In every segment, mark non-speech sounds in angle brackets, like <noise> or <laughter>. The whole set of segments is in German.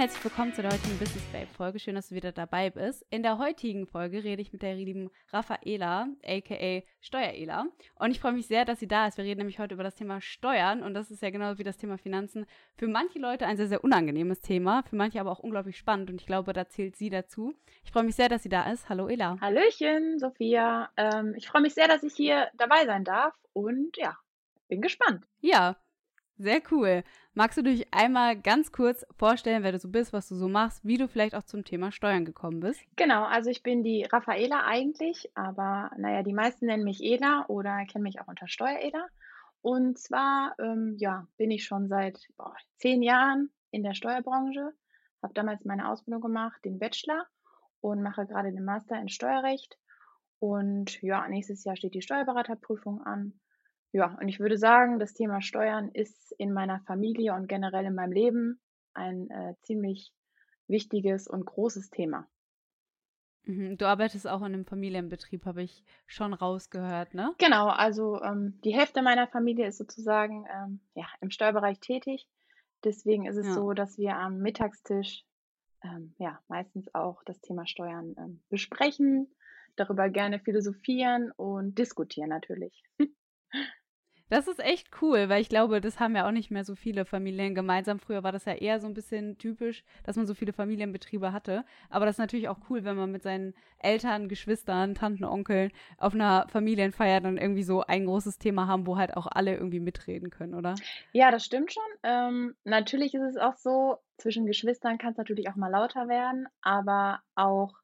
Und herzlich willkommen zur heutigen Business Babe Folge. Schön, dass du wieder dabei bist. In der heutigen Folge rede ich mit der lieben Raffaela, aka Steuerela. Und ich freue mich sehr, dass sie da ist. Wir reden nämlich heute über das Thema Steuern und das ist ja genau wie das Thema Finanzen. Für manche Leute ein sehr, sehr unangenehmes Thema, für manche aber auch unglaublich spannend und ich glaube, da zählt sie dazu. Ich freue mich sehr, dass sie da ist. Hallo Ela. Hallöchen, Sophia. Ähm, ich freue mich sehr, dass ich hier dabei sein darf und ja, bin gespannt. Ja, sehr cool. Magst du dich einmal ganz kurz vorstellen, wer du so bist, was du so machst, wie du vielleicht auch zum Thema Steuern gekommen bist? Genau, also ich bin die Raffaela eigentlich, aber naja, die meisten nennen mich Ela oder kennen mich auch unter Steuerela. Und zwar, ähm, ja, bin ich schon seit boah, zehn Jahren in der Steuerbranche, habe damals meine Ausbildung gemacht, den Bachelor und mache gerade den Master in Steuerrecht. Und ja, nächstes Jahr steht die Steuerberaterprüfung an. Ja, und ich würde sagen, das Thema Steuern ist in meiner Familie und generell in meinem Leben ein äh, ziemlich wichtiges und großes Thema. Mhm, du arbeitest auch in einem Familienbetrieb, habe ich schon rausgehört, ne? Genau, also ähm, die Hälfte meiner Familie ist sozusagen ähm, ja, im Steuerbereich tätig. Deswegen ist es Ja. so, dass wir am Mittagstisch ähm, ja, meistens auch das Thema Steuern ähm, besprechen, darüber gerne philosophieren und diskutieren natürlich. <laughs> Das ist echt cool, weil ich glaube, das haben ja auch nicht mehr so viele Familien gemeinsam. Früher war das ja eher so ein bisschen typisch, dass man so viele Familienbetriebe hatte. Aber das ist natürlich auch cool, wenn man mit seinen Eltern, Geschwistern, Tanten, Onkeln auf einer Familienfeier dann irgendwie so ein großes Thema haben, wo halt auch alle irgendwie mitreden können, oder? Ja, das stimmt schon. Ähm, natürlich ist es auch so, zwischen Geschwistern kann es natürlich auch mal lauter werden, aber auch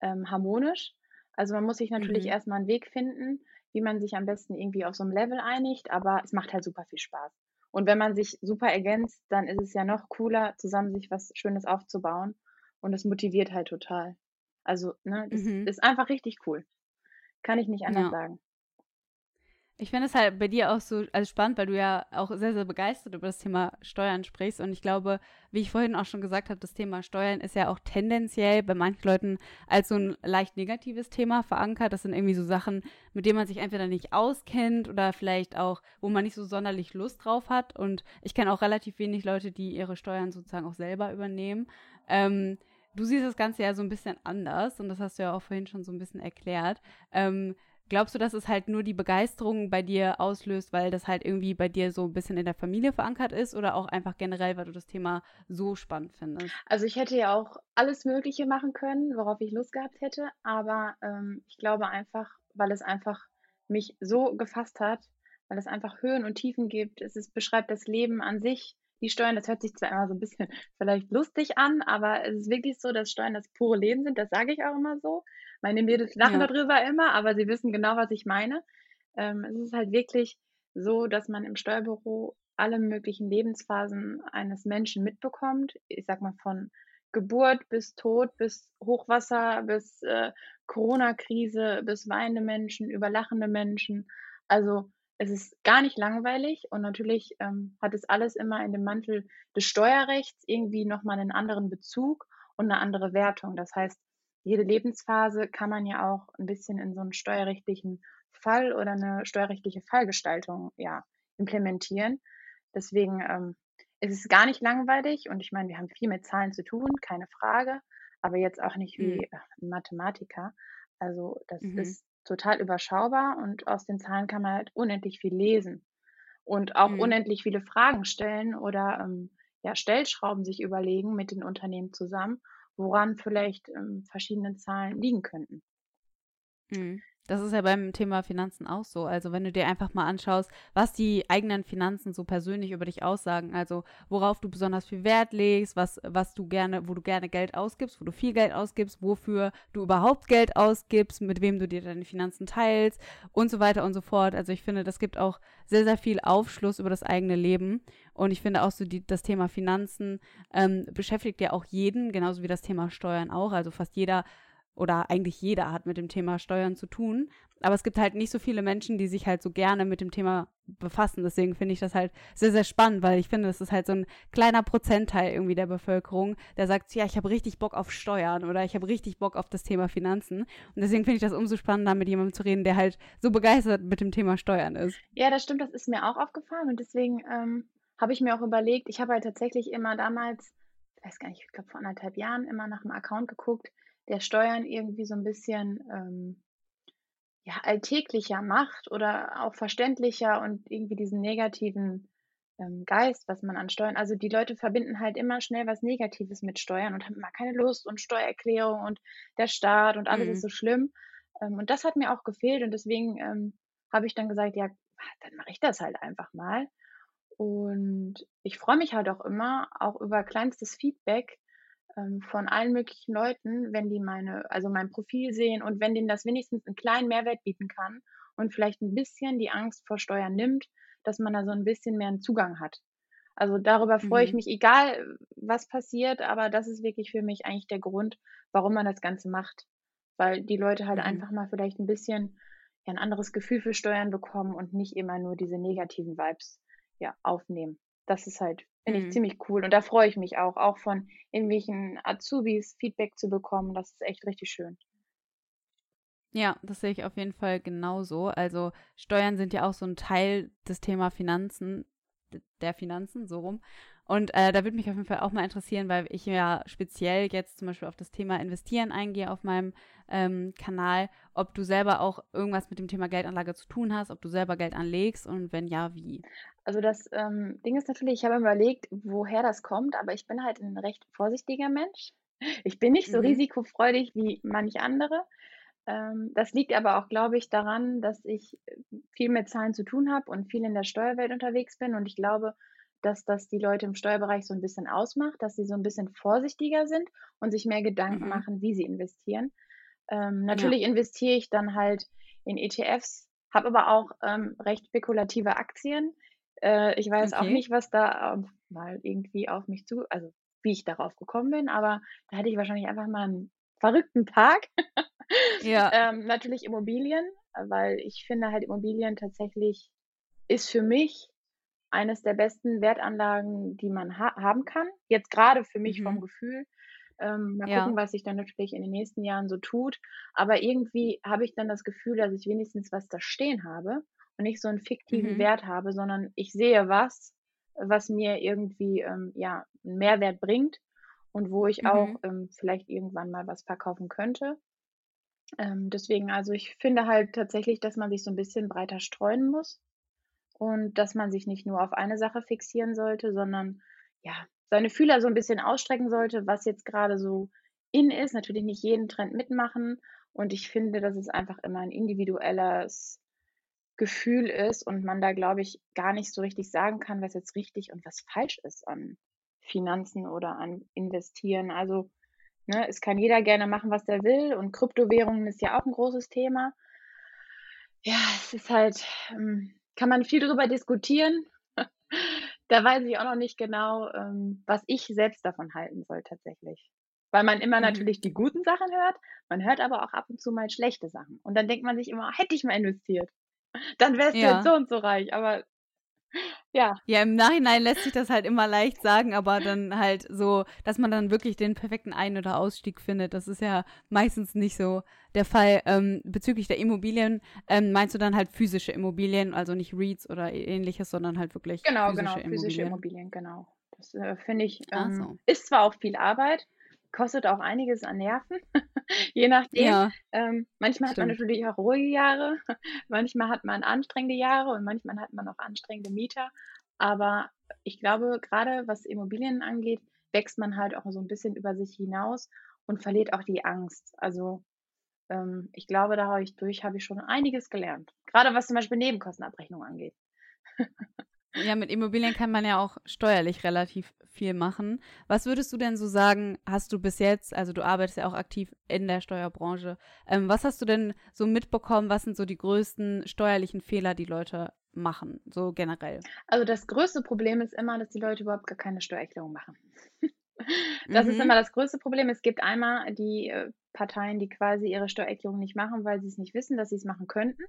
ähm, harmonisch. Also man muss sich natürlich Mhm. erstmal einen Weg finden, wie man sich am besten irgendwie auf so einem Level einigt, aber es macht halt super viel Spaß. Und wenn man sich super ergänzt, dann ist es ja noch cooler, zusammen sich was Schönes aufzubauen. Und es motiviert halt total. Also, ne, das Mhm. ist einfach richtig cool. Kann ich nicht anders Ja. sagen. Ich finde es halt bei dir auch so also spannend, weil du ja auch sehr, sehr begeistert über das Thema Steuern sprichst. Und ich glaube, wie ich vorhin auch schon gesagt habe, das Thema Steuern ist ja auch tendenziell bei manchen Leuten als so ein leicht negatives Thema verankert. Das sind irgendwie so Sachen, mit denen man sich entweder nicht auskennt oder vielleicht auch, wo man nicht so sonderlich Lust drauf hat. Und ich kenne auch relativ wenig Leute, die ihre Steuern sozusagen auch selber übernehmen. Ähm, du siehst das Ganze ja so ein bisschen anders und das hast du ja auch vorhin schon so ein bisschen erklärt. Ähm, Glaubst du, dass es halt nur die Begeisterung bei dir auslöst, weil das halt irgendwie bei dir so ein bisschen in der Familie verankert ist oder auch einfach generell, weil du das Thema so spannend findest? Also ich hätte ja auch alles Mögliche machen können, worauf ich Lust gehabt hätte, aber ähm, ich glaube einfach, weil es einfach mich so gefasst hat, weil es einfach Höhen und Tiefen gibt. Es ist, beschreibt das Leben an sich. Die Steuern, das hört sich zwar immer so ein bisschen <laughs> vielleicht lustig an, aber es ist wirklich so, dass Steuern das pure Leben sind. Das sage ich auch immer so. Meine Mädels lachen Ja. darüber immer, aber sie wissen genau, was ich meine. Ähm, es ist halt wirklich so, dass man im Steuerbüro alle möglichen Lebensphasen eines Menschen mitbekommt. Ich sag mal von Geburt bis Tod, bis Hochwasser, bis äh, Corona-Krise, bis weinende Menschen, über lachende Menschen. Also es ist gar nicht langweilig und natürlich ähm, hat es alles immer in dem Mantel des Steuerrechts irgendwie nochmal einen anderen Bezug und eine andere Wertung. Das heißt, jede Lebensphase kann man ja auch ein bisschen in so einen steuerrechtlichen Fall oder eine steuerrechtliche Fallgestaltung ja implementieren. Deswegen ähm, ist es gar nicht langweilig und ich meine, wir haben viel mit Zahlen zu tun, keine Frage, aber jetzt auch nicht wie Mhm. äh, Mathematiker. Also das Mhm. ist total überschaubar und aus den Zahlen kann man halt unendlich viel lesen und auch Mhm. unendlich viele Fragen stellen oder ähm, ja, Stellschrauben sich überlegen mit den Unternehmen zusammen, woran vielleicht ähm, verschiedene Zahlen liegen könnten. Mhm. Das ist ja beim Thema Finanzen auch so. Also wenn du dir einfach mal anschaust, was die eigenen Finanzen so persönlich über dich aussagen, also worauf du besonders viel Wert legst, was, was du gerne, wo du gerne Geld ausgibst, wo du viel Geld ausgibst, wofür du überhaupt Geld ausgibst, mit wem du dir deine Finanzen teilst und so weiter und so fort. Also ich finde, das gibt auch sehr, sehr viel Aufschluss über das eigene Leben. Und ich finde auch so, die, das Thema Finanzen ähm, beschäftigt ja auch jeden, genauso wie das Thema Steuern auch. Also fast jeder oder eigentlich jeder hat mit dem Thema Steuern zu tun. Aber es gibt halt nicht so viele Menschen, die sich halt so gerne mit dem Thema befassen. Deswegen finde ich das halt sehr, sehr spannend, weil ich finde, das ist halt so ein kleiner Prozentteil irgendwie der Bevölkerung, der sagt, ja, ich habe richtig Bock auf Steuern oder ich habe richtig Bock auf das Thema Finanzen. Und deswegen finde ich das umso spannender, mit jemandem zu reden, der halt so begeistert mit dem Thema Steuern ist. Ja, das stimmt, das ist mir auch aufgefallen und deswegen ähm, habe ich mir auch überlegt, ich habe halt tatsächlich immer damals weiß gar nicht, ich glaube vor anderthalb Jahren immer nach einem Account geguckt, der Steuern irgendwie so ein bisschen ähm, ja, alltäglicher macht oder auch verständlicher und irgendwie diesen negativen ähm, Geist, was man an Steuern, also die Leute verbinden halt immer schnell was Negatives mit Steuern und haben immer keine Lust und Steuererklärung und der Staat und alles mhm. ist so schlimm. Ähm, und das hat mir auch gefehlt und deswegen ähm, habe ich dann gesagt, ja, dann mache ich das halt einfach mal. Und ich freue mich halt auch immer, auch über kleinstes Feedback ähm, von allen möglichen Leuten, wenn die meine, also mein Profil sehen und wenn denen das wenigstens einen kleinen Mehrwert bieten kann und vielleicht ein bisschen die Angst vor Steuern nimmt, dass man da so ein bisschen mehr einen Zugang hat. Also darüber freue ich mhm. mich, egal was passiert, aber das ist wirklich für mich eigentlich der Grund, warum man das Ganze macht. Weil die Leute halt mhm. einfach mal vielleicht ein bisschen ja, ein anderes Gefühl für Steuern bekommen und nicht immer nur diese negativen Vibes ja, aufnehmen. Das ist halt, finde mhm. ich, ziemlich cool. Und da freue ich mich auch, auch von irgendwelchen Azubis Feedback zu bekommen. Das ist echt richtig schön. Ja, das sehe ich auf jeden Fall genauso. Also Steuern sind ja auch so ein Teil des Thema Finanzen, der Finanzen, so rum. Und äh, da würde mich auf jeden Fall auch mal interessieren, weil ich ja speziell jetzt zum Beispiel auf das Thema Investieren eingehe auf meinem ähm, Kanal, ob du selber auch irgendwas mit dem Thema Geldanlage zu tun hast, ob du selber Geld anlegst und wenn ja, wie. Also das ähm, Ding ist natürlich, ich habe überlegt, woher das kommt, aber ich bin halt ein recht vorsichtiger Mensch. Ich bin nicht so mhm. risikofreudig wie manche andere. Ähm, das liegt aber auch, glaube ich, daran, dass ich viel mit Zahlen zu tun habe und viel in der Steuerwelt unterwegs bin. Und ich glaube, dass das die Leute im Steuerbereich so ein bisschen ausmacht, dass sie so ein bisschen vorsichtiger sind und sich mehr Gedanken mhm. machen, wie sie investieren. Ähm, natürlich ja. investiere ich dann halt in ETFs, habe aber auch ähm, recht spekulative Aktien. Äh, ich weiß okay. auch nicht, was da ähm, mal irgendwie auf mich zu, also wie ich darauf gekommen bin, aber da hatte ich wahrscheinlich einfach mal einen verrückten Tag. ja. <laughs> ähm, natürlich Immobilien, weil ich finde halt Immobilien tatsächlich ist für mich eines der besten Wertanlagen, die man ha haben kann. Jetzt gerade für mich mhm. vom Gefühl. Ähm, mal ja. gucken, was sich dann natürlich in den nächsten Jahren so tut. Aber irgendwie habe ich dann das Gefühl, dass ich wenigstens was da stehen habe und nicht so einen fiktiven mhm. Wert habe, sondern ich sehe was, was mir irgendwie ähm, ja einen Mehrwert bringt und wo ich mhm. auch ähm, vielleicht irgendwann mal was verkaufen könnte. Ähm, deswegen, also ich finde halt tatsächlich, dass man sich so ein bisschen breiter streuen muss und dass man sich nicht nur auf eine Sache fixieren sollte, sondern ja, seine Fühler so ein bisschen ausstrecken sollte, was jetzt gerade so in ist. Natürlich nicht jeden Trend mitmachen. Und ich finde, dass es einfach immer ein individuelles Gefühl ist und man da, glaube ich, gar nicht so richtig sagen kann, was jetzt richtig und was falsch ist an Finanzen oder an Investieren. Also ne, es kann jeder gerne machen, was er will. Und Kryptowährungen ist ja auch ein großes Thema. Ja, es ist halt, ähm, kann man viel darüber diskutieren. <laughs> da weiß ich auch noch nicht genau, ähm, was ich selbst davon halten soll tatsächlich. Weil man immer mhm. natürlich die guten Sachen hört, man hört aber auch ab und zu mal schlechte Sachen. Und dann denkt man sich immer, hätte ich mal investiert, <laughs> dann wärst du ja. jetzt so und so reich. Aber ja. Ja, im Nachhinein lässt sich das halt immer leicht sagen, aber dann halt so, dass man dann wirklich den perfekten Ein- oder Ausstieg findet, das ist ja meistens nicht so der Fall. Ähm, bezüglich der Immobilien, ähm, meinst du dann halt physische Immobilien, also nicht REITs oder ähnliches, sondern halt wirklich genau, physische genau, Immobilien? physische Immobilien, genau. Das äh, finde ich, ähm, so. ist zwar auch viel Arbeit, kostet auch einiges an Nerven, <laughs> je nachdem. Ja, ähm, manchmal stimmt. hat man natürlich auch ruhige Jahre, <laughs> manchmal hat man anstrengende Jahre und manchmal hat man auch anstrengende Mieter. Aber ich glaube, gerade was Immobilien angeht, wächst man halt auch so ein bisschen über sich hinaus und verliert auch die Angst. Also ähm, ich glaube, dadurch habe ich schon einiges gelernt. Gerade was zum Beispiel Nebenkostenabrechnung angeht. <laughs> Ja, mit Immobilien kann man ja auch steuerlich relativ viel machen. Was würdest du denn so sagen, hast du bis jetzt, also du arbeitest ja auch aktiv in der Steuerbranche, ähm, was hast du denn so mitbekommen, was sind so die größten steuerlichen Fehler, die Leute machen, so generell? Also das größte Problem ist immer, dass die Leute überhaupt gar keine Steuererklärung machen. <laughs> das mhm. ist immer das größte Problem. Es gibt einmal die äh, Parteien, die quasi ihre Steuererklärung nicht machen, weil sie es nicht wissen, dass sie es machen könnten.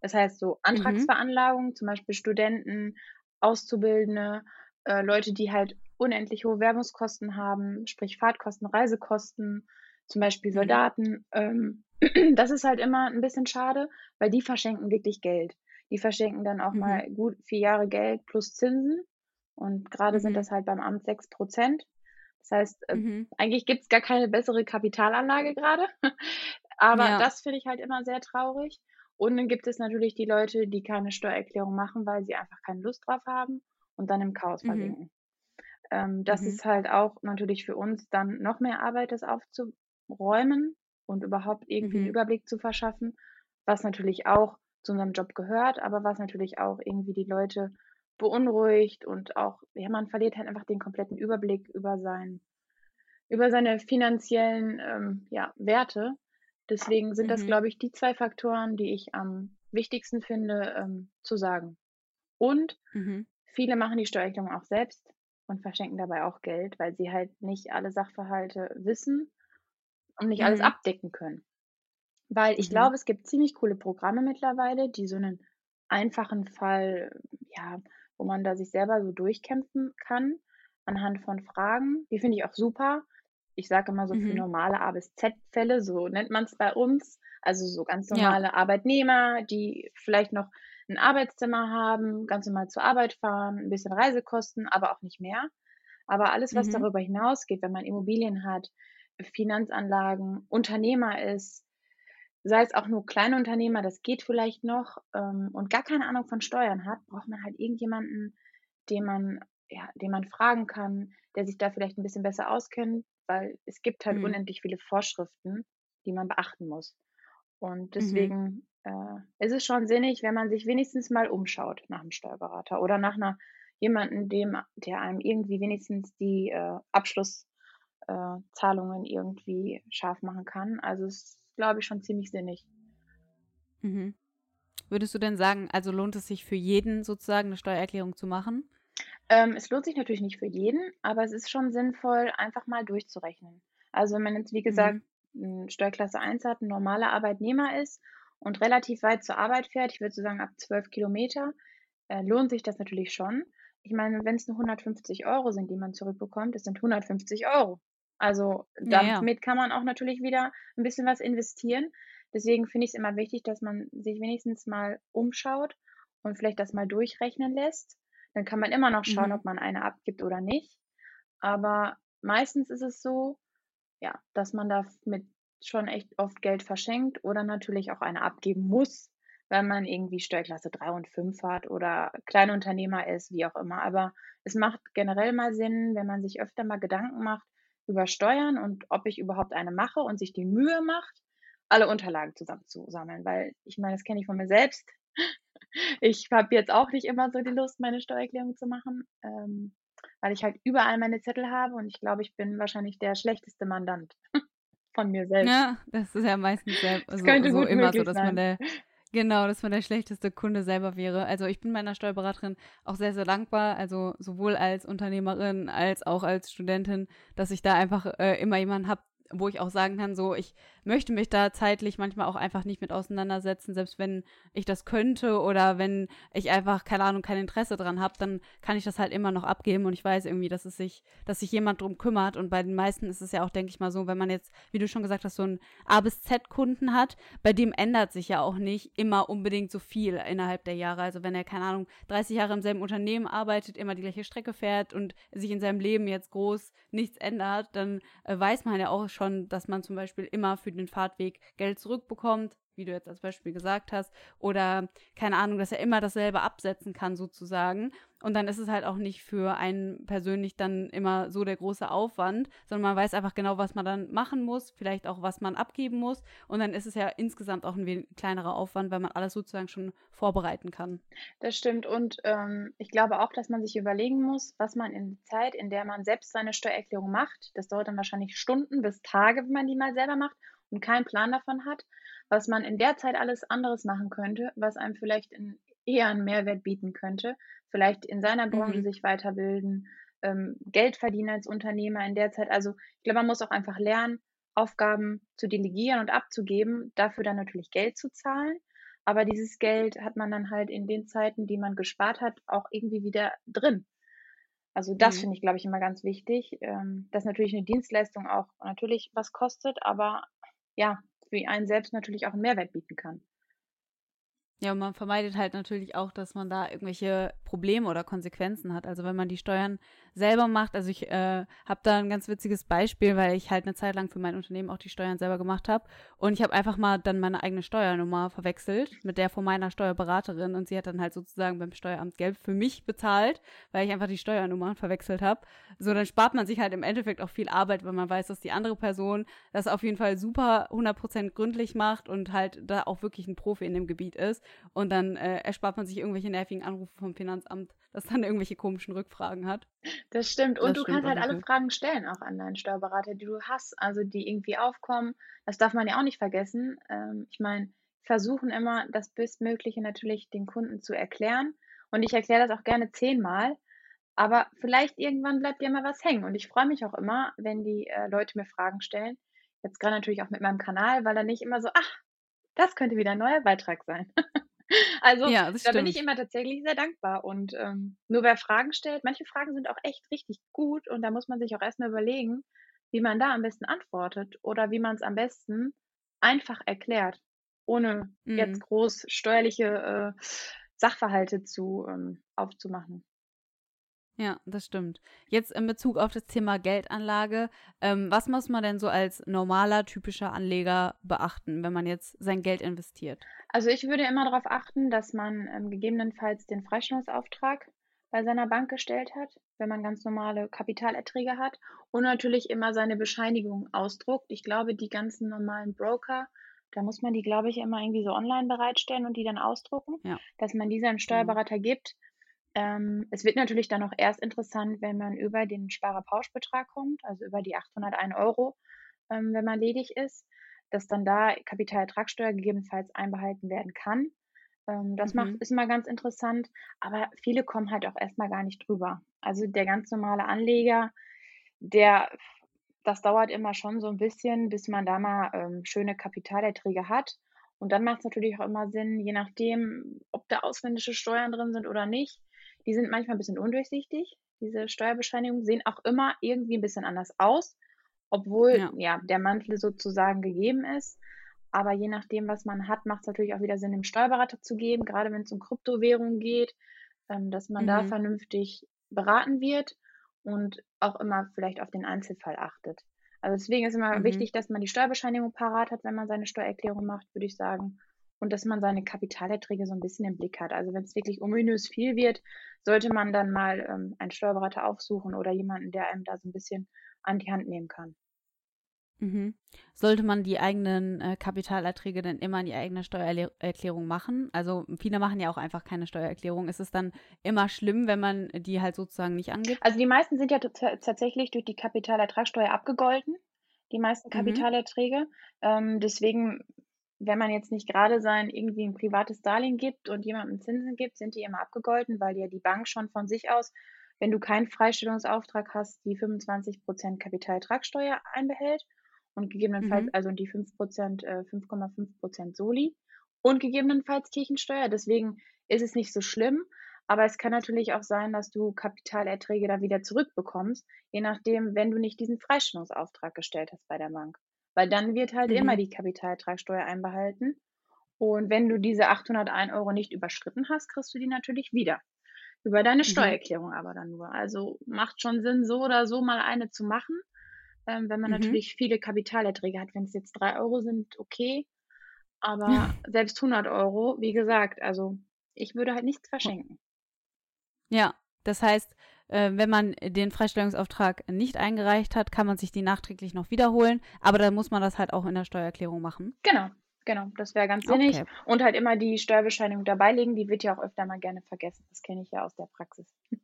Das heißt, so mhm. Antragsveranlagungen, mhm. zum Beispiel Studenten, Auszubildende, äh, Leute, die halt unendlich hohe Werbungskosten haben, sprich Fahrtkosten, Reisekosten, zum Beispiel mhm. Soldaten. Ähm, <clears throat> das ist halt immer ein bisschen schade, weil die verschenken wirklich Geld. Die verschenken dann auch mhm. mal gut vier Jahre Geld plus Zinsen. Und gerade mhm. sind das halt beim Amt sechs Prozent. Das heißt, äh, mhm. eigentlich gibt es gar keine bessere Kapitalanlage gerade. <laughs> Aber ja. das finde ich halt immer sehr traurig. Und dann gibt es natürlich die Leute, die keine Steuererklärung machen, weil sie einfach keine Lust drauf haben und dann im Chaos mhm. versinken. Ähm, das mhm. ist halt auch natürlich für uns dann noch mehr Arbeit, das aufzuräumen und überhaupt irgendwie einen mhm. Überblick zu verschaffen, was natürlich auch zu unserem Job gehört, aber was natürlich auch irgendwie die Leute beunruhigt und auch, ja, man verliert halt einfach den kompletten Überblick über sein, über seine finanziellen ähm, ja, Werte. Deswegen sind das, mhm. glaube ich, die zwei Faktoren, die ich am wichtigsten finde, ähm, zu sagen. Und Mhm. viele machen die Steuererklärung auch selbst und verschenken dabei auch Geld, weil sie halt nicht alle Sachverhalte wissen und nicht alles mhm. abdecken können. Weil ich Mhm. glaube, es gibt ziemlich coole Programme mittlerweile, die so einen einfachen Fall, ja, wo man da sich selber so durchkämpfen kann anhand von Fragen. Die finde ich auch super. Ich sage immer so für mhm. normale A bis Z-Fälle, so nennt man es bei uns. Also so ganz Ja. normale Arbeitnehmer, die vielleicht noch ein Arbeitszimmer haben, ganz normal zur Arbeit fahren, ein bisschen Reisekosten, aber auch nicht mehr. Aber alles, was Mhm. darüber hinausgeht, wenn man Immobilien hat, Finanzanlagen, Unternehmer ist, sei es auch nur Kleinunternehmer, das geht vielleicht noch, ähm, und gar keine Ahnung von Steuern hat, braucht man halt irgendjemanden, den man, ja, den man fragen kann, der sich da vielleicht ein bisschen besser auskennt, weil es gibt halt Mhm. unendlich viele Vorschriften, die man beachten muss. Und Mhm. Äh, ist es schon sinnig, wenn man sich wenigstens mal umschaut nach einem Steuerberater oder nach einer jemanden, dem, der einem irgendwie wenigstens die äh, Abschlusszahlungen äh, irgendwie scharf machen kann. Also es glaube ich, schon ziemlich sinnig. Mhm. Würdest du denn sagen, also lohnt es sich für jeden sozusagen eine Steuererklärung zu machen? Ähm, es lohnt sich natürlich nicht für jeden, aber es ist schon sinnvoll, einfach mal durchzurechnen. Also wenn man jetzt, wie gesagt, mhm. Steuerklasse 1 hat, ein normaler Arbeitnehmer ist und relativ weit zur Arbeit fährt, ich würde so sagen ab 12 Kilometer, äh, lohnt sich das natürlich schon. Ich meine, wenn es nur 150 Euro sind, die man zurückbekommt, das sind 150 Euro. Also Ja, ja. damit kann man auch natürlich wieder ein bisschen was investieren. Deswegen finde ich es immer wichtig, dass man sich wenigstens mal umschaut und vielleicht das mal durchrechnen lässt. Dann kann man immer noch schauen, Mhm. ob man eine abgibt oder nicht. Aber meistens ist es so, ja, dass man damit schon echt oft Geld verschenkt oder natürlich auch eine abgeben muss, wenn man irgendwie Steuerklasse 3 und 5 hat oder Kleinunternehmer ist, wie auch immer. Aber es macht generell mal Sinn, wenn man sich öfter mal Gedanken macht, über Steuern und ob ich überhaupt eine mache und sich die Mühe macht, alle Unterlagen zusammenzusammeln. Weil ich meine, das kenne ich von mir selbst. <laughs> Ich habe jetzt auch nicht immer so die Lust, meine Steuererklärung zu machen, ähm, weil ich halt überall meine Zettel habe und ich glaube, ich bin wahrscheinlich der schlechteste Mandant <laughs> von mir selbst. Ja, das ist ja meistens so, so immer so, dass sein. man der Genau, dass man der schlechteste Kunde selber wäre. Also ich bin meiner Steuerberaterin auch sehr, sehr dankbar, also sowohl als Unternehmerin als auch als Studentin, dass ich da einfach äh, immer jemanden habe, wo ich auch sagen kann, so, ich möchte mich da zeitlich manchmal auch einfach nicht mit auseinandersetzen, selbst wenn ich das könnte oder wenn ich einfach, keine Ahnung, kein Interesse dran habe, dann kann ich das halt immer noch abgeben und ich weiß irgendwie, dass es sich, dass sich jemand drum kümmert und bei den meisten ist es ja auch, denke ich mal so, wenn man jetzt, wie du schon gesagt hast, so einen A bis Z Kunden hat, bei dem ändert sich ja auch nicht immer unbedingt so viel innerhalb der Jahre. Also wenn er, keine Ahnung, 30 Jahre im selben Unternehmen arbeitet, immer die gleiche Strecke fährt und sich in seinem Leben jetzt groß nichts ändert, dann äh, weiß man ja auch schon, dass man zum Beispiel immer für den Fahrtweg Geld zurückbekommt, wie du jetzt als Beispiel gesagt hast, oder keine Ahnung, dass er immer dasselbe absetzen kann sozusagen. Und dann ist es halt auch nicht für einen persönlich dann immer so der große Aufwand, sondern man weiß einfach genau, was man dann machen muss, vielleicht auch, was man abgeben muss. Und dann ist es ja insgesamt auch ein kleinerer Aufwand, weil man alles sozusagen schon vorbereiten kann. Das stimmt. Und ähm, ich glaube auch, dass man sich überlegen muss, was man in der Zeit, in der man selbst seine Steuererklärung macht, das dauert dann wahrscheinlich Stunden bis Tage, wenn man die mal selber macht und keinen Plan davon hat, was man in der Zeit alles anderes machen könnte, was einem vielleicht in, eher einen Mehrwert bieten könnte, vielleicht in seiner Branche mhm. sich weiterbilden, ähm, Geld verdienen als Unternehmer in der Zeit. Also ich glaube, man muss auch einfach lernen, Aufgaben zu delegieren und abzugeben, dafür dann natürlich Geld zu zahlen. Aber dieses Geld hat man dann halt in den Zeiten, die man gespart hat, auch irgendwie wieder drin. Also das mhm. finde ich, glaube ich, immer ganz wichtig, ähm, dass natürlich eine Dienstleistung auch natürlich was kostet, aber ja, für einen selbst natürlich auch einen Mehrwert bieten kann. Ja, und man vermeidet halt natürlich auch, dass man da irgendwelche Probleme oder Konsequenzen hat. Also wenn man die Steuern selber macht. Also ich äh, habe da ein ganz witziges Beispiel, weil ich halt eine Zeit lang für mein Unternehmen auch die Steuern selber gemacht habe. Und ich habe einfach mal dann meine eigene Steuernummer verwechselt mit der von meiner Steuerberaterin und sie hat dann halt sozusagen beim Steueramt Geld für mich bezahlt, weil ich einfach die Steuernummern verwechselt habe. So, dann spart man sich halt im Endeffekt auch viel Arbeit, weil man weiß, dass die andere Person das auf jeden Fall super 100% gründlich macht und halt da auch wirklich ein Profi in dem Gebiet ist. Und dann äh, erspart man sich irgendwelche nervigen Anrufe vom Finanzamt, das dann irgendwelche komischen Rückfragen hat. Das stimmt. Und das du stimmt kannst halt alle Fragen stellen auch an deinen Steuerberater, die du hast, also die irgendwie aufkommen. Das darf man ja auch nicht vergessen. Ähm, ich meine, versuchen immer das Bestmögliche natürlich den Kunden zu erklären. Und ich erkläre das auch gerne zehnmal. Aber vielleicht irgendwann bleibt dir mal was hängen. Und ich freue mich auch immer, wenn die äh, Leute mir Fragen stellen. Jetzt gerade natürlich auch mit meinem Kanal, weil dann nicht immer so, ach, das könnte wieder ein neuer Beitrag sein. <laughs> <laughs> also ja, da stimmt. bin ich immer tatsächlich sehr dankbar. Und ähm, nur wer Fragen stellt, manche Fragen sind auch echt richtig gut und da muss man sich auch erstmal überlegen, wie man da am besten antwortet oder wie man es am besten einfach erklärt, ohne mhm. jetzt groß steuerliche äh, Sachverhalte zu ähm, aufzumachen. Ja, das stimmt. Jetzt in Bezug auf das Thema Geldanlage, ähm, was muss man denn so als normaler, typischer Anleger beachten, wenn man jetzt sein Geld investiert? Also ich würde immer darauf achten, dass man ähm, gegebenenfalls den Freistellungsauftrag bei seiner Bank gestellt hat, wenn man ganz normale Kapitalerträge hat und natürlich immer seine Bescheinigung ausdruckt. Ich glaube, die ganzen normalen Broker, da muss man die, glaube ich, immer irgendwie so online bereitstellen und die dann ausdrucken, ja. dass man diese einem genau. Steuerberater mhm. gibt ähm, es wird natürlich dann auch erst interessant, wenn man über den Sparerpauschbetrag kommt, also über die 801 Euro, ähm, wenn man ledig ist, dass dann da Kapitalertragssteuer gegebenenfalls einbehalten werden kann. Ähm, das mhm. macht, ist immer ganz interessant, aber viele kommen halt auch erstmal gar nicht drüber. Also der ganz normale Anleger, der, das dauert immer schon so ein bisschen, bis man da mal ähm, schöne Kapitalerträge hat. Und dann macht es natürlich auch immer Sinn, je nachdem, ob da ausländische Steuern drin sind oder nicht, die sind manchmal ein bisschen undurchsichtig. Diese Steuerbescheinigungen sehen auch immer irgendwie ein bisschen anders aus, obwohl ja, ja der Mantel sozusagen gegeben ist. Aber je nachdem, was man hat, macht es natürlich auch wieder Sinn, dem Steuerberater zu geben, gerade wenn es um Kryptowährungen geht, ähm, dass man mhm. da vernünftig beraten wird und auch immer vielleicht auf den Einzelfall achtet. Also deswegen ist immer mhm. wichtig, dass man die Steuerbescheinigung parat hat, wenn man seine Steuererklärung macht, würde ich sagen und dass man seine Kapitalerträge so ein bisschen im Blick hat. Also wenn es wirklich ominös viel wird, sollte man dann mal ähm, einen Steuerberater aufsuchen oder jemanden, der einem da so ein bisschen an die Hand nehmen kann. Mhm. Sollte man die eigenen äh, Kapitalerträge denn immer in die eigene Steuererklärung machen? Also viele machen ja auch einfach keine Steuererklärung. Ist es dann immer schlimm, wenn man die halt sozusagen nicht angibt? Also die meisten sind ja tatsächlich durch die Kapitalertragssteuer abgegolten, die meisten mhm. Kapitalerträge. Mhm. Ähm, deswegen wenn man jetzt nicht gerade sein irgendwie ein privates Darlehen gibt und jemandem Zinsen gibt, sind die immer abgegolten, weil ja die Bank schon von sich aus, wenn du keinen Freistellungsauftrag hast, die 25% Kapitaltragsteuer einbehält und gegebenenfalls mhm. also die 5%, äh, 5,5% Soli und gegebenenfalls Kirchensteuer. Deswegen ist es nicht so schlimm. Aber es kann natürlich auch sein, dass du Kapitalerträge da wieder zurückbekommst, je nachdem, wenn du nicht diesen Freistellungsauftrag gestellt hast bei der Bank. Weil dann wird halt mhm. immer die Kapitaltragsteuer einbehalten. Und wenn du diese 801 Euro nicht überschritten hast, kriegst du die natürlich wieder. Über deine mhm. Steuererklärung mhm. aber dann nur. Also macht schon Sinn, so oder so mal eine zu machen. Ähm, wenn man mhm. natürlich viele Kapitalerträge hat. Wenn es jetzt 3 Euro sind, okay. Aber ja. selbst 100 Euro, wie gesagt, also ich würde halt nichts verschenken. Ja, das heißt, wenn man den Freistellungsauftrag nicht eingereicht hat, kann man sich die nachträglich noch wiederholen. Aber dann muss man das halt auch in der Steuererklärung machen. Genau, genau. Das wäre ganz sinnig. Okay. Und halt immer die Steuerbescheinigung dabei legen. Die wird ja auch öfter mal gerne vergessen. Das kenne ich ja aus der Praxis. <laughs>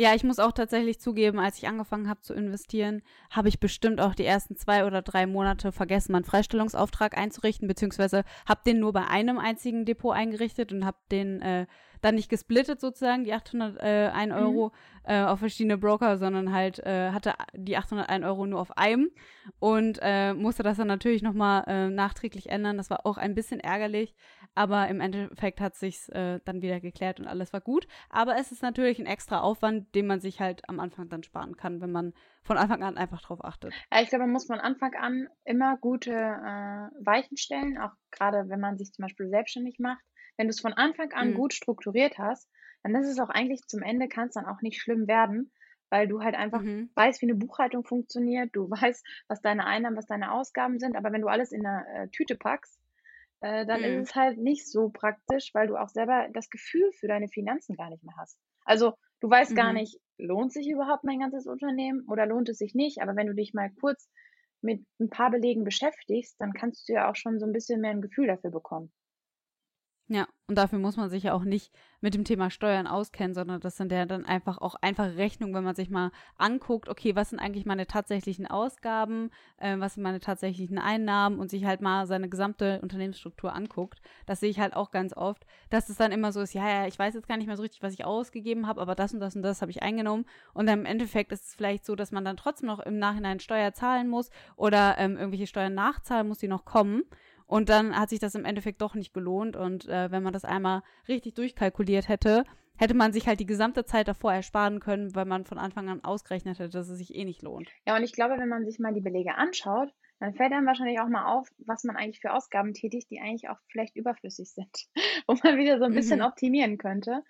Ja, ich muss auch tatsächlich zugeben, als ich angefangen habe zu investieren, habe ich bestimmt auch die ersten zwei oder drei Monate vergessen, meinen Freistellungsauftrag einzurichten, beziehungsweise habe den nur bei einem einzigen Depot eingerichtet und habe den äh, dann nicht gesplittet sozusagen, die 801 äh, mhm. Euro mhm. äh, auf verschiedene Broker, sondern halt äh, hatte die 801 Euro nur auf einem und äh, musste das dann natürlich nochmal äh, nachträglich ändern. Das war auch ein bisschen ärgerlich, aber im Endeffekt hat sich's äh, dann wieder geklärt und alles war gut. Aber es ist natürlich ein extra Aufwand, den man sich halt am Anfang dann sparen kann, wenn man von Anfang an einfach drauf achtet. Ich glaube, man muss von Anfang an immer gute äh, Weichen stellen, auch gerade wenn man sich zum Beispiel selbstständig macht wenn du es von Anfang an mhm. gut strukturiert hast, dann ist es auch eigentlich zum Ende, kann es dann auch nicht schlimm werden, weil du halt einfach Mhm. weißt, wie eine Buchhaltung funktioniert, du <laughs> weißt, was deine Einnahmen, was deine Ausgaben sind, aber wenn du alles in 'ne, äh, Tüte packst, äh, dann Mhm. ist es halt nicht so praktisch, weil du auch selber das Gefühl für deine Finanzen gar nicht mehr hast. Also, du weißt gar Mhm. nicht, lohnt sich überhaupt mein ganzes Unternehmen oder lohnt es sich nicht? Aber wenn du dich mal kurz mit 'n paar Belegen beschäftigst, dann kannst du ja auch schon so 'n bisschen mehr 'n Gefühl dafür bekommen. Ja, und dafür muss man sich ja auch nicht mit dem Thema Steuern auskennen, sondern das sind ja dann einfach auch einfache Rechnungen, wenn man sich mal anguckt, okay, was sind eigentlich meine tatsächlichen Ausgaben, äh, was sind meine tatsächlichen Einnahmen und sich halt mal seine gesamte Unternehmensstruktur anguckt. Das sehe ich halt auch ganz oft, dass es dann immer so ist, ja, ja, ich weiß jetzt gar nicht mehr so richtig, was ich ausgegeben habe, aber das und das und das habe ich eingenommen. Und dann im Endeffekt ist es vielleicht so, dass man dann trotzdem noch im Nachhinein Steuer zahlen muss oder ähm, irgendwelche Steuern nachzahlen muss, die noch kommen. Und dann hat sich das im Endeffekt doch nicht gelohnt. Und äh, wenn man das einmal richtig durchkalkuliert hätte, hätte man sich halt die gesamte Zeit davor ersparen können, weil man von Anfang an ausgerechnet hätte, dass es sich eh nicht lohnt. Ja, und ich glaube, wenn man sich mal die Belege anschaut, dann fällt einem wahrscheinlich auch mal auf, was man eigentlich für Ausgaben tätigt, die eigentlich auch vielleicht überflüssig sind, <laughs> wo man wieder so ein bisschen Mhm. optimieren könnte.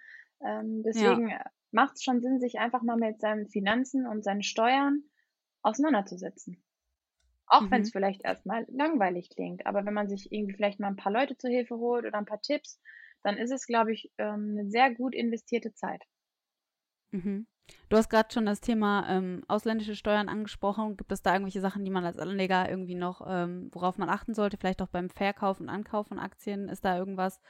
Ähm, Ja. deswegen macht es schon Sinn, sich einfach mal mit seinen Finanzen und seinen Steuern auseinanderzusetzen. Auch wenn es Mhm. vielleicht erstmal langweilig klingt, aber wenn man sich irgendwie vielleicht mal ein paar Leute zur Hilfe holt oder ein paar Tipps, dann ist es, glaube ich, ähm, 'ne sehr gut investierte Zeit. Mhm. Du hast gerade schon das Thema ähm, ausländische Steuern angesprochen. Gibt es da irgendwelche Sachen, die man als Anleger irgendwie noch, ähm, worauf man achten sollte? Vielleicht auch beim Verkauf und Ankauf von Aktien? Ist da irgendwas,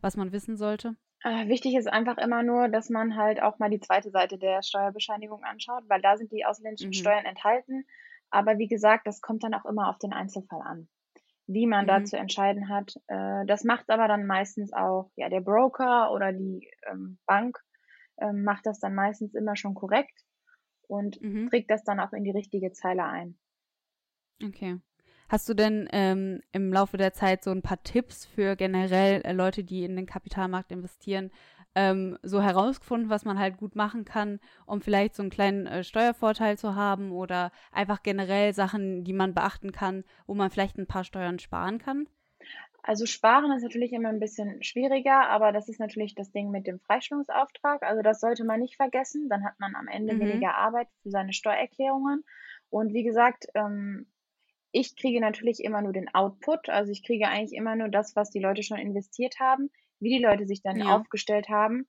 was man wissen sollte? Äh, wichtig ist einfach immer nur, dass man halt auch mal die zweite Seite der Steuerbescheinigung anschaut, weil da sind die ausländischen Mhm. Steuern enthalten. Aber wie gesagt, das kommt dann auch immer auf den Einzelfall an, wie man da Mhm. zu entscheiden hat. Äh, das macht aber dann meistens auch, ja, der Broker oder die, ähm, Bank, ähm, macht das dann meistens immer schon korrekt und Mhm. trägt das dann auch in die richtige Zeile ein. Okay. Hast du denn ähm, im Laufe der Zeit so ein paar Tipps für generell äh, Leute, die in den Kapitalmarkt investieren, ähm, so herausgefunden, was man halt gut machen kann, um vielleicht so einen kleinen äh, Steuervorteil zu haben oder einfach generell Sachen, die man beachten kann, wo man vielleicht ein paar Steuern sparen kann? Also sparen ist natürlich immer ein bisschen schwieriger, aber das ist natürlich das Ding mit dem Freistellungsauftrag. Also das sollte man nicht vergessen. Dann hat man am Ende Mhm. weniger Arbeit für seine Steuererklärungen. Und wie gesagt, ähm, ich kriege natürlich immer nur den Output. Also ich kriege eigentlich immer nur das, was die Leute schon investiert haben. Wie die Leute sich dann Ja. aufgestellt haben,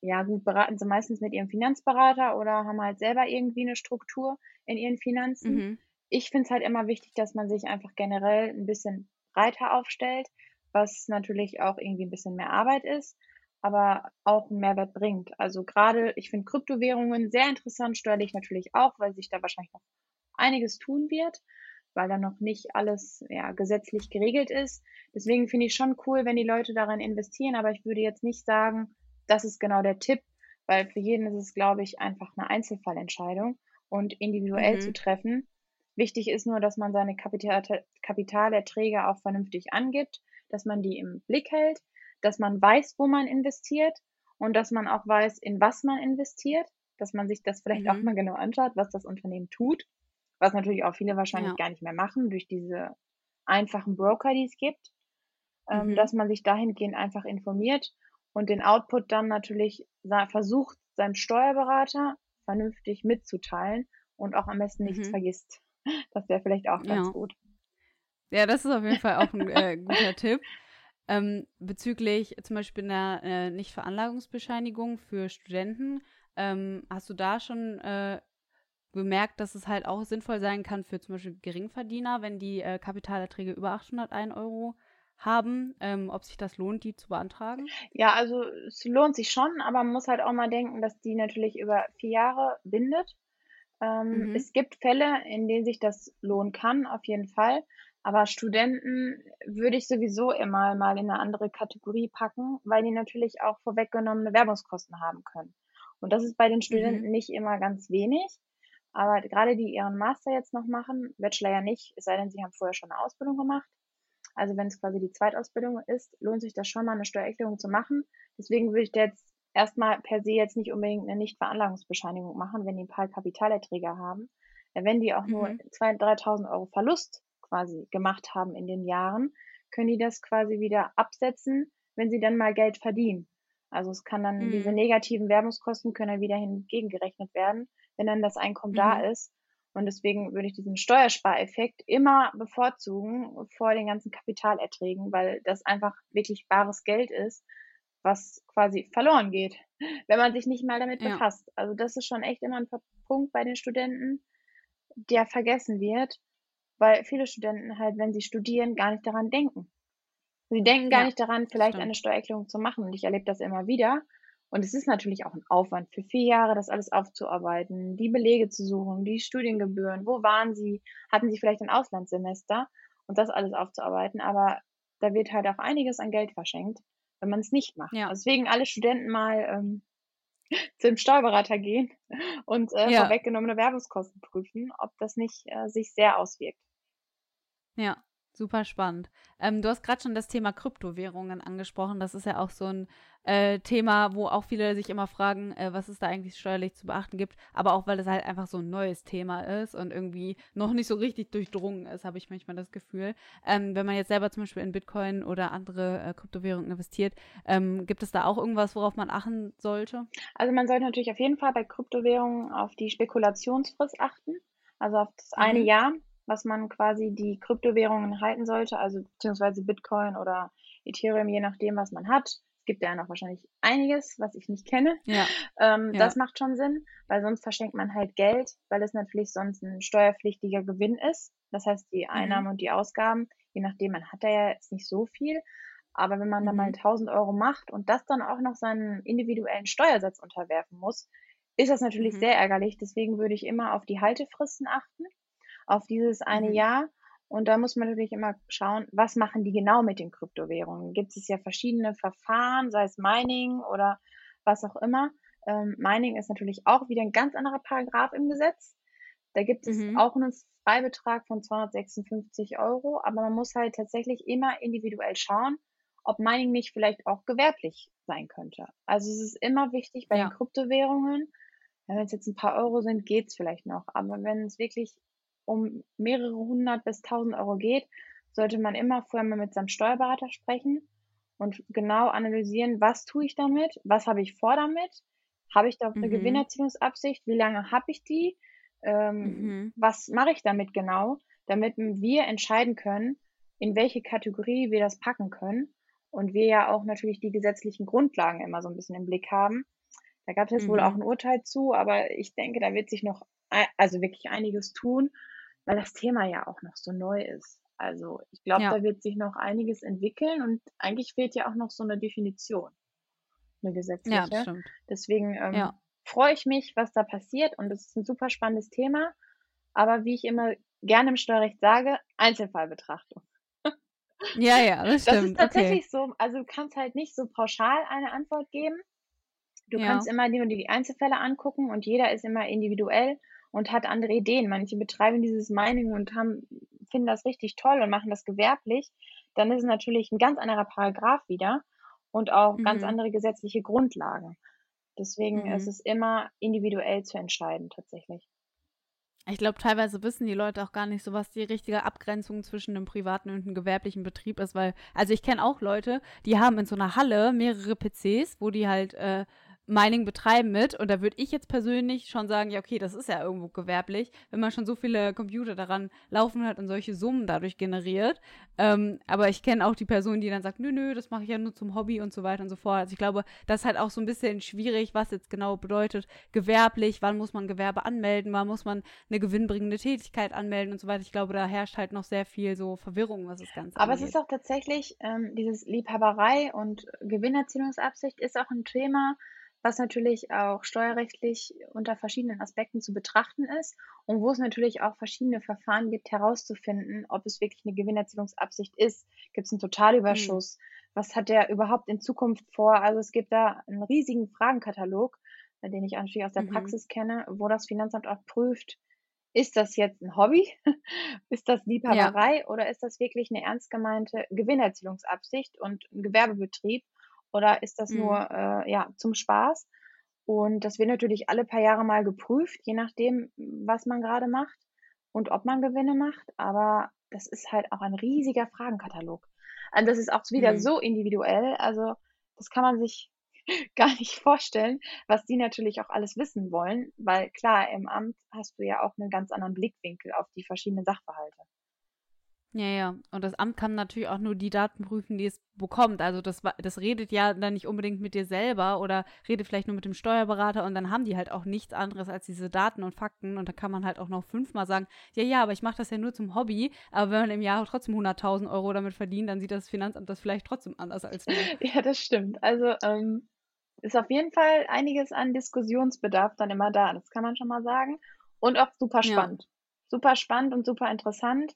ja gut, beraten sie meistens mit ihrem Finanzberater oder haben halt selber irgendwie eine Struktur in ihren Finanzen. Mhm. Ich finde es halt immer wichtig, dass man sich einfach generell ein bisschen breiter aufstellt, was natürlich auch irgendwie ein bisschen mehr Arbeit ist, aber auch 'n Mehrwert bringt. Also gerade, ich finde Kryptowährungen sehr interessant, steuerlich natürlich auch, weil sich da wahrscheinlich noch einiges tun wird, weil da noch nicht alles, ja, gesetzlich geregelt ist. Deswegen finde ich schon cool, wenn die Leute darin investieren, aber ich würde jetzt nicht sagen, das ist genau der Tipp, weil für jeden ist es, glaube ich, einfach eine Einzelfallentscheidung und individuell zu Mhm. treffen. Wichtig ist nur, dass man seine Kapitalerte Kapitalerträge auch vernünftig angibt, dass man die im Blick hält, dass man weiß, wo man investiert und dass man auch weiß, in was man investiert, dass man sich das vielleicht auch Mhm. mal genau anschaut, was das Unternehmen tut, was natürlich auch viele wahrscheinlich Ja. gar nicht mehr machen durch diese einfachen Broker, die es gibt, ähm, Mhm. dass man sich dahingehend einfach informiert und den Output dann natürlich versucht, seinem Steuerberater vernünftig mitzuteilen und auch am besten nichts Mhm. vergisst. <laughs> Das wäre vielleicht auch ganz Ja. gut. Ja, das ist auf jeden <laughs> Fall auch ein äh, guter Tipp. Ähm, bezüglich zum Beispiel einer äh, Nichtveranlagungsbescheinigung für Studenten, ähm, hast du da schon äh, bemerkt, dass es halt auch sinnvoll sein kann für zum Beispiel Geringverdiener, wenn die äh, Kapitalerträge über 801 Euro haben, ähm, ob sich das lohnt, die zu beantragen? Ja, also es lohnt sich schon, aber man muss halt auch mal denken, dass die natürlich über 4 Jahre bindet. Ähm, Mhm. es gibt Fälle, in denen sich das lohnen kann, auf jeden Fall. Aber Studenten würde ich sowieso immer mal in eine andere Kategorie packen, weil die natürlich auch vorweggenommene Werbungskosten haben können. Und das ist bei den Studenten Mhm. nicht immer ganz wenig. Aber gerade die ihren Master jetzt noch machen, Bachelor ja nicht, es sei denn, sie haben vorher schon eine Ausbildung gemacht. Also wenn es quasi die Zweitausbildung ist, lohnt sich das schon mal, eine Steuererklärung zu machen. Deswegen würde ich da jetzt erstmal per se jetzt nicht unbedingt eine Nichtveranlagungsbescheinigung machen, wenn die ein paar Kapitalerträge haben. Äh, wenn die auch nur Mhm. 2.000, 3.000 Euro Verlust quasi gemacht haben in den Jahren, können die das quasi wieder absetzen, wenn sie dann mal Geld verdienen. Also es kann dann diese Mhm. negativen Werbungskosten können dann wieder hingegengerechnet werden, wenn dann das Einkommen Mhm. da ist. Und deswegen würde ich diesen Steuerspareffekt immer bevorzugen vor den ganzen Kapitalerträgen, weil das einfach wirklich bares Geld ist, was quasi verloren geht, <laughs> wenn man sich nicht mal damit Ja. befasst. Also das ist schon echt immer ein Punkt bei den Studenten, der vergessen wird, weil viele Studenten halt, wenn sie studieren, gar nicht daran denken. Sie denken gar Ja, nicht daran, vielleicht stimmt. eine Steuererklärung zu machen. Und ich erlebe das immer wieder. Und es ist natürlich auch ein Aufwand für vier Jahre, das alles aufzuarbeiten, die Belege zu suchen, die Studiengebühren, wo waren sie, hatten sie vielleicht ein Auslandssemester und das alles aufzuarbeiten. Aber da wird halt auch einiges an Geld verschenkt, wenn man es nicht macht. Ja. Deswegen alle Studenten mal ähm, <laughs> zum Steuerberater gehen und äh, Ja. vorweggenommene Werbungskosten prüfen, ob das nicht äh, sich sehr auswirkt. Ja, super spannend. Ähm, du hast gerade schon das Thema Kryptowährungen angesprochen. Das ist ja auch so ein äh, Thema, wo auch viele sich immer fragen, äh, was es da eigentlich steuerlich zu beachten gibt. Aber auch, weil es halt einfach so ein neues Thema ist und irgendwie noch nicht so richtig durchdrungen ist, habe ich manchmal das Gefühl. Ähm, wenn man jetzt selber zum Beispiel in Bitcoin oder andere äh, Kryptowährungen investiert, ähm, gibt es da auch irgendwas, worauf man achten sollte? Also man sollte natürlich auf jeden Fall bei Kryptowährungen auf die Spekulationsfrist achten, also auf das eine Mhm. Jahr, was man quasi die Kryptowährungen halten sollte, also beziehungsweise Bitcoin oder Ethereum, je nachdem, was man hat. Es gibt ja noch wahrscheinlich einiges, was ich nicht kenne. Ja. Ähm, Ja. Das macht schon Sinn, weil sonst verschenkt man halt Geld, weil es natürlich sonst ein steuerpflichtiger Gewinn ist. Das heißt, die Einnahmen und die Ausgaben, je nachdem, man hat da ja jetzt nicht so viel. Aber wenn man dann mal Mhm. 1000 Euro macht und das dann auch noch seinen individuellen Steuersatz unterwerfen muss, ist das natürlich Mhm. sehr ärgerlich. Deswegen würde ich immer auf die Haltefristen achten, auf dieses eine Mhm. Jahr. Und da muss man natürlich immer schauen, was machen die genau mit den Kryptowährungen? Gibt es ja verschiedene Verfahren, sei es Mining oder was auch immer. Ähm, Mining ist natürlich auch wieder ein ganz anderer Paragraph im Gesetz. Da gibt es Mhm. auch einen Freibetrag von 256 Euro, aber man muss halt tatsächlich immer individuell schauen, ob Mining nicht vielleicht auch gewerblich sein könnte. Also es ist immer wichtig bei Ja. den Kryptowährungen, wenn es jetzt ein paar Euro sind, geht's vielleicht noch. Aber wenn es wirklich um mehrere hundert bis tausend Euro geht, sollte man immer vorher mal mit seinem Steuerberater sprechen und genau analysieren, was tue ich damit, was habe ich vor damit, habe ich da eine Mhm. Gewinnerzielungsabsicht, wie lange habe ich die, ähm, Mhm. was mache ich damit genau, damit wir entscheiden können, in welche Kategorie wir das packen können und wir ja auch natürlich die gesetzlichen Grundlagen immer so ein bisschen im Blick haben. Da gab es jetzt wohl Mhm. auch ein Urteil zu, aber ich denke, da wird sich noch also wirklich einiges tun, weil das Thema ja auch noch so neu ist. Also ich glaube, Ja. da wird sich noch einiges entwickeln und eigentlich fehlt ja auch noch so eine Definition, eine Ja, gesetzliche. das stimmt. Deswegen ähm, Ja. freue ich mich, was da passiert und es ist ein super spannendes Thema. Aber wie ich immer gerne im Steuerrecht sage, Einzelfallbetrachtung. <laughs> Ja, ja, das Das ist stimmt. Okay. tatsächlich so, also du kannst halt nicht so pauschal eine Antwort geben. Du Ja. kannst immer nur die Einzelfälle angucken und jeder ist immer individuell und hat andere Ideen. Manche betreiben dieses Mining und haben, finden das richtig toll und machen das gewerblich. Dann ist es natürlich ein ganz anderer Paragraph wieder und auch ganz Mhm. andere gesetzliche Grundlagen. Deswegen ist Mhm. es immer individuell zu entscheiden, tatsächlich. Ich glaube, teilweise wissen die Leute auch gar nicht so, was die richtige Abgrenzung zwischen einem privaten und einem gewerblichen Betrieb ist, weil, also ich kenne auch Leute, die haben in so einer Halle mehrere PCs, wo die halt äh, Mining betreiben mit und da würde ich jetzt persönlich schon sagen, ja, okay, das ist ja irgendwo gewerblich, wenn man schon so viele Computer daran laufen hat und solche Summen dadurch generiert. Ähm, aber ich kenne auch die Person, die dann sagt, nö, nö, das mache ich ja nur zum Hobby und so weiter und so fort. Also ich glaube, das ist halt auch so ein bisschen schwierig, was jetzt genau bedeutet, gewerblich, wann muss man Gewerbe anmelden, wann muss man eine gewinnbringende Tätigkeit anmelden und so weiter. Ich glaube, da herrscht halt noch sehr viel so Verwirrung, was das Ganze Aber es angeht. ist auch tatsächlich, ähm, dieses Liebhaberei und Gewinnerzielungsabsicht ist auch ein Thema, was natürlich auch steuerrechtlich unter verschiedenen Aspekten zu betrachten ist und wo es natürlich auch verschiedene Verfahren gibt, herauszufinden, ob es wirklich eine Gewinnerzielungsabsicht ist. Gibt es einen Totalüberschuss? Was hat der überhaupt in Zukunft vor? Also es gibt da einen riesigen Fragenkatalog, den ich natürlich aus der Mhm. Praxis kenne, wo das Finanzamt auch prüft, ist das jetzt ein Hobby? <laughs> ist das Liebhaberei oder ist das wirklich eine ernst gemeinte Gewinnerzielungsabsicht und ein Gewerbebetrieb? Oder ist das Mhm. nur äh, ja, zum Spaß? Und das wird natürlich alle paar Jahre mal geprüft, je nachdem, was man gerade macht und ob man Gewinne macht. Aber das ist halt auch ein riesiger Fragenkatalog. Also das ist auch wieder Mhm. so individuell. Also das kann man sich <laughs> gar nicht vorstellen, was die natürlich auch alles wissen wollen, weil klar, im Amt hast du ja auch einen ganz anderen Blickwinkel auf die verschiedenen Sachverhalte. Ja, ja. Und das Amt kann natürlich auch nur die Daten prüfen, die es bekommt. Also das, das redet ja dann nicht unbedingt mit dir selber oder redet vielleicht nur mit dem Steuerberater und dann haben die halt auch nichts anderes als diese Daten und Fakten und da kann man halt auch noch fünfmal sagen, ja, ja, aber ich mache das ja nur zum Hobby, aber wenn man im Jahr trotzdem 100.000 Euro damit verdient, dann sieht das Finanzamt das vielleicht trotzdem anders als du. <laughs> ja, das stimmt. Also ähm, ist auf jeden Fall einiges an Diskussionsbedarf dann immer da, das kann man schon mal sagen. Und auch super spannend. Ja. Super spannend und super interessant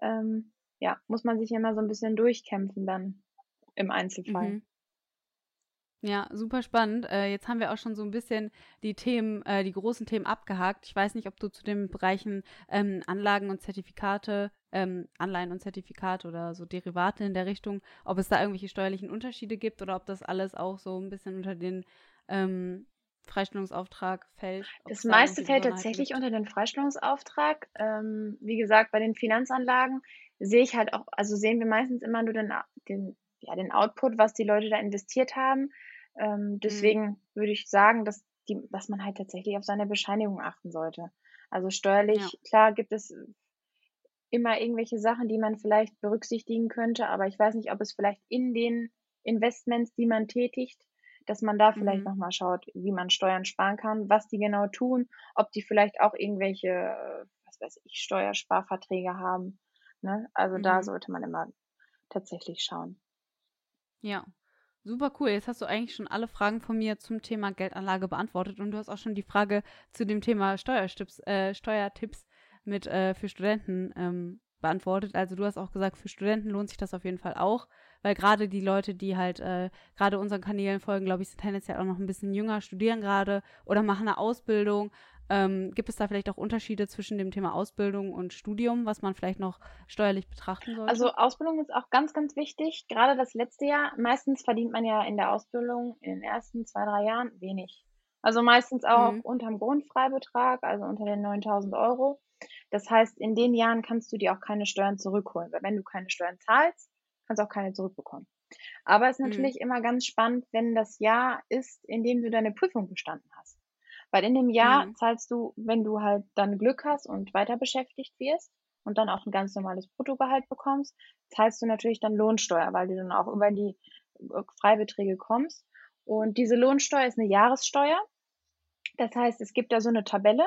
ähm, ja, muss man sich immer so ein bisschen durchkämpfen dann im Einzelfall. Mhm. Ja, super spannend. Äh, jetzt haben wir auch schon so ein bisschen die Themen, äh, die großen Themen abgehakt. Ich weiß nicht, ob du zu den Bereichen ähm, Anlagen und Zertifikate, ähm, Anleihen und Zertifikate oder so Derivate in der Richtung, ob es da irgendwelche steuerlichen Unterschiede gibt oder ob das alles auch so ein bisschen unter den ähm, Freistellungsauftrag fällt. Das meiste fällt tatsächlich unter den Freistellungsauftrag. Ähm, wie gesagt, bei den Finanzanlagen sehe ich halt auch, also sehen wir meistens immer nur den, den, ja, den Output, was die Leute da investiert haben. Ähm, mhm. deswegen mhm. würde ich sagen, dass, die, dass man halt tatsächlich auf seine Bescheinigung achten sollte. Also steuerlich, ja. klar gibt es immer irgendwelche Sachen, die man vielleicht berücksichtigen könnte, aber ich weiß nicht, ob es vielleicht in den Investments, die man tätigt, dass man da vielleicht mhm. nochmal schaut, wie man Steuern sparen kann, was die genau tun, ob die vielleicht auch irgendwelche, was weiß ich, Steuersparverträge haben. Ne? Also mhm. da sollte man immer tatsächlich schauen. Ja, super cool. Jetzt hast du eigentlich schon alle Fragen von mir zum Thema Geldanlage beantwortet und du hast auch schon die Frage zu dem Thema Steuertipps, äh, Steuertipps mit äh, für Studenten ähm, beantwortet. Also du hast auch gesagt, für Studenten lohnt sich das auf jeden Fall auch weil gerade die Leute, die halt äh, gerade unseren Kanälen folgen, glaube ich, sind tendenziell auch noch ein bisschen jünger, studieren gerade oder machen eine Ausbildung. Ähm, gibt es da vielleicht auch Unterschiede zwischen dem Thema Ausbildung und Studium, was man vielleicht noch steuerlich betrachten sollte? Also Ausbildung ist auch ganz, ganz wichtig. Gerade das letzte Jahr. Meistens verdient man ja in der Ausbildung in den ersten zwei, drei Jahren wenig. Also meistens auch mhm. unterm Grundfreibetrag, also unter den 9000 Euro. Das heißt, in den Jahren kannst du dir auch keine Steuern zurückholen, weil wenn du keine Steuern zahlst, kannst auch keine zurückbekommen. Aber es ist mhm. natürlich mhm. immer ganz spannend, wenn das Jahr ist, in dem du deine Prüfung bestanden hast. Weil in dem Jahr mhm. zahlst du, wenn du halt dann Glück hast und weiter beschäftigt wirst und dann auch ein ganz normales Bruttogehalt bekommst, zahlst du natürlich dann Lohnsteuer, weil du dann auch über die äh, Freibeträge kommst. Und diese Lohnsteuer ist eine Jahressteuer. Das heißt, es gibt da so eine Tabelle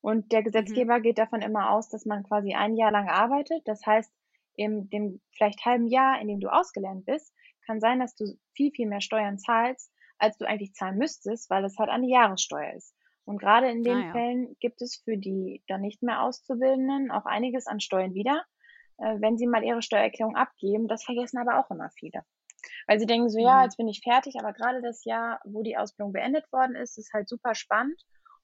und der mhm. Gesetzgeber mhm. geht davon immer aus, dass man quasi ein Jahr lang arbeitet. Das heißt, in dem vielleicht halben Jahr, in dem du ausgelernt bist, kann sein, dass du viel, viel mehr Steuern zahlst, als du eigentlich zahlen müsstest, weil es halt eine Jahressteuer ist. Und gerade in den ah, ja. Fällen gibt es für die dann nicht mehr Auszubildenden auch einiges an Steuern wieder, äh, wenn sie mal ihre Steuererklärung abgeben. Das vergessen aber auch immer viele. Weil sie denken so, mhm. ja, jetzt bin ich fertig, aber gerade das Jahr, wo die Ausbildung beendet worden ist, ist halt super spannend.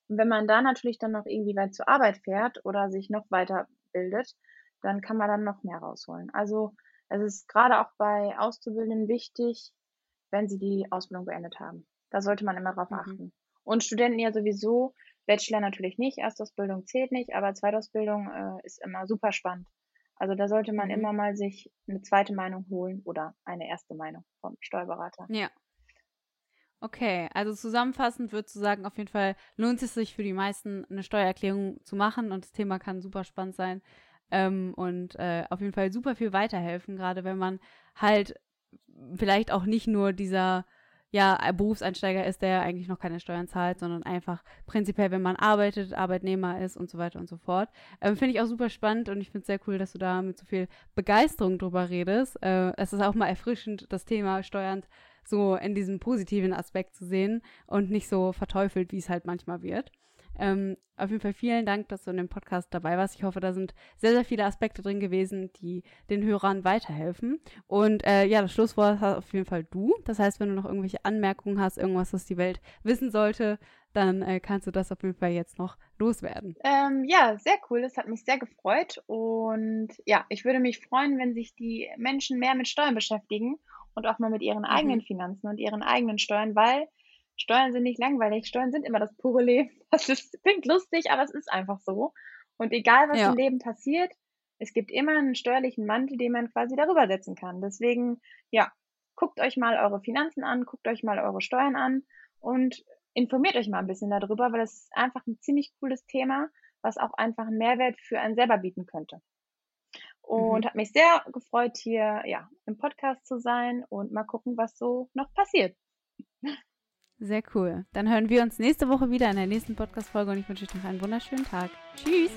Und wenn man da natürlich dann noch irgendwie weit zur Arbeit fährt oder sich noch weiter bildet, dann kann man dann noch mehr rausholen. Also es ist gerade auch bei Auszubildenden wichtig, wenn sie die Ausbildung beendet haben. Da sollte man immer drauf mhm. achten. Und Studenten ja sowieso, Bachelor natürlich nicht, Erstausbildung zählt nicht, aber Zweitausbildung äh, ist immer super spannend. Also da sollte man mhm. immer mal sich eine zweite Meinung holen oder eine erste Meinung vom Steuerberater. Ja. Okay, also zusammenfassend würdest du sagen, auf jeden Fall lohnt es sich für die meisten eine Steuererklärung zu machen und das Thema kann super spannend sein. Ähm, und äh, auf jeden Fall super viel weiterhelfen, gerade wenn man halt vielleicht auch nicht nur dieser ja, Berufseinsteiger ist, der eigentlich noch keine Steuern zahlt, sondern einfach prinzipiell, wenn man arbeitet, Arbeitnehmer ist und so weiter und so fort. Ähm, finde ich auch super spannend und ich finde es sehr cool, dass du da mit so viel Begeisterung drüber redest. Äh, es ist auch mal erfrischend, das Thema Steuern so in diesem positiven Aspekt zu sehen und nicht so verteufelt, wie es halt manchmal wird. Ähm, auf jeden Fall vielen Dank, dass du in dem Podcast dabei warst. Ich hoffe, da sind sehr, sehr viele Aspekte drin gewesen, die den Hörern weiterhelfen. Und äh, ja, das Schlusswort hast auf jeden Fall du. Das heißt, wenn du noch irgendwelche Anmerkungen hast, irgendwas, was die Welt wissen sollte, dann äh, kannst du das auf jeden Fall jetzt noch loswerden. Ähm, ja, sehr cool. Das hat mich sehr gefreut. Und ja, ich würde mich freuen, wenn sich die Menschen mehr mit Steuern beschäftigen und auch mal mit ihren mhm. eigenen Finanzen und ihren eigenen Steuern, weil Steuern sind nicht langweilig, Steuern sind immer das pure Leben. <laughs> Das ist, klingt lustig, aber es ist einfach so. Und egal, was ja. im Leben passiert, es gibt immer einen steuerlichen Mantel, den man quasi darüber setzen kann. Deswegen, ja, guckt euch mal eure Finanzen an, guckt euch mal eure Steuern an und informiert euch mal ein bisschen darüber, weil das ist einfach ein ziemlich cooles Thema, was auch einfach einen Mehrwert für einen selber bieten könnte. Und mhm. hat mich sehr gefreut, hier ja, im Podcast zu sein und mal gucken, was so noch passiert. <laughs> Sehr cool. Dann hören wir uns nächste Woche wieder in der nächsten Podcast-Folge und ich wünsche euch noch einen wunderschönen Tag. Tschüss!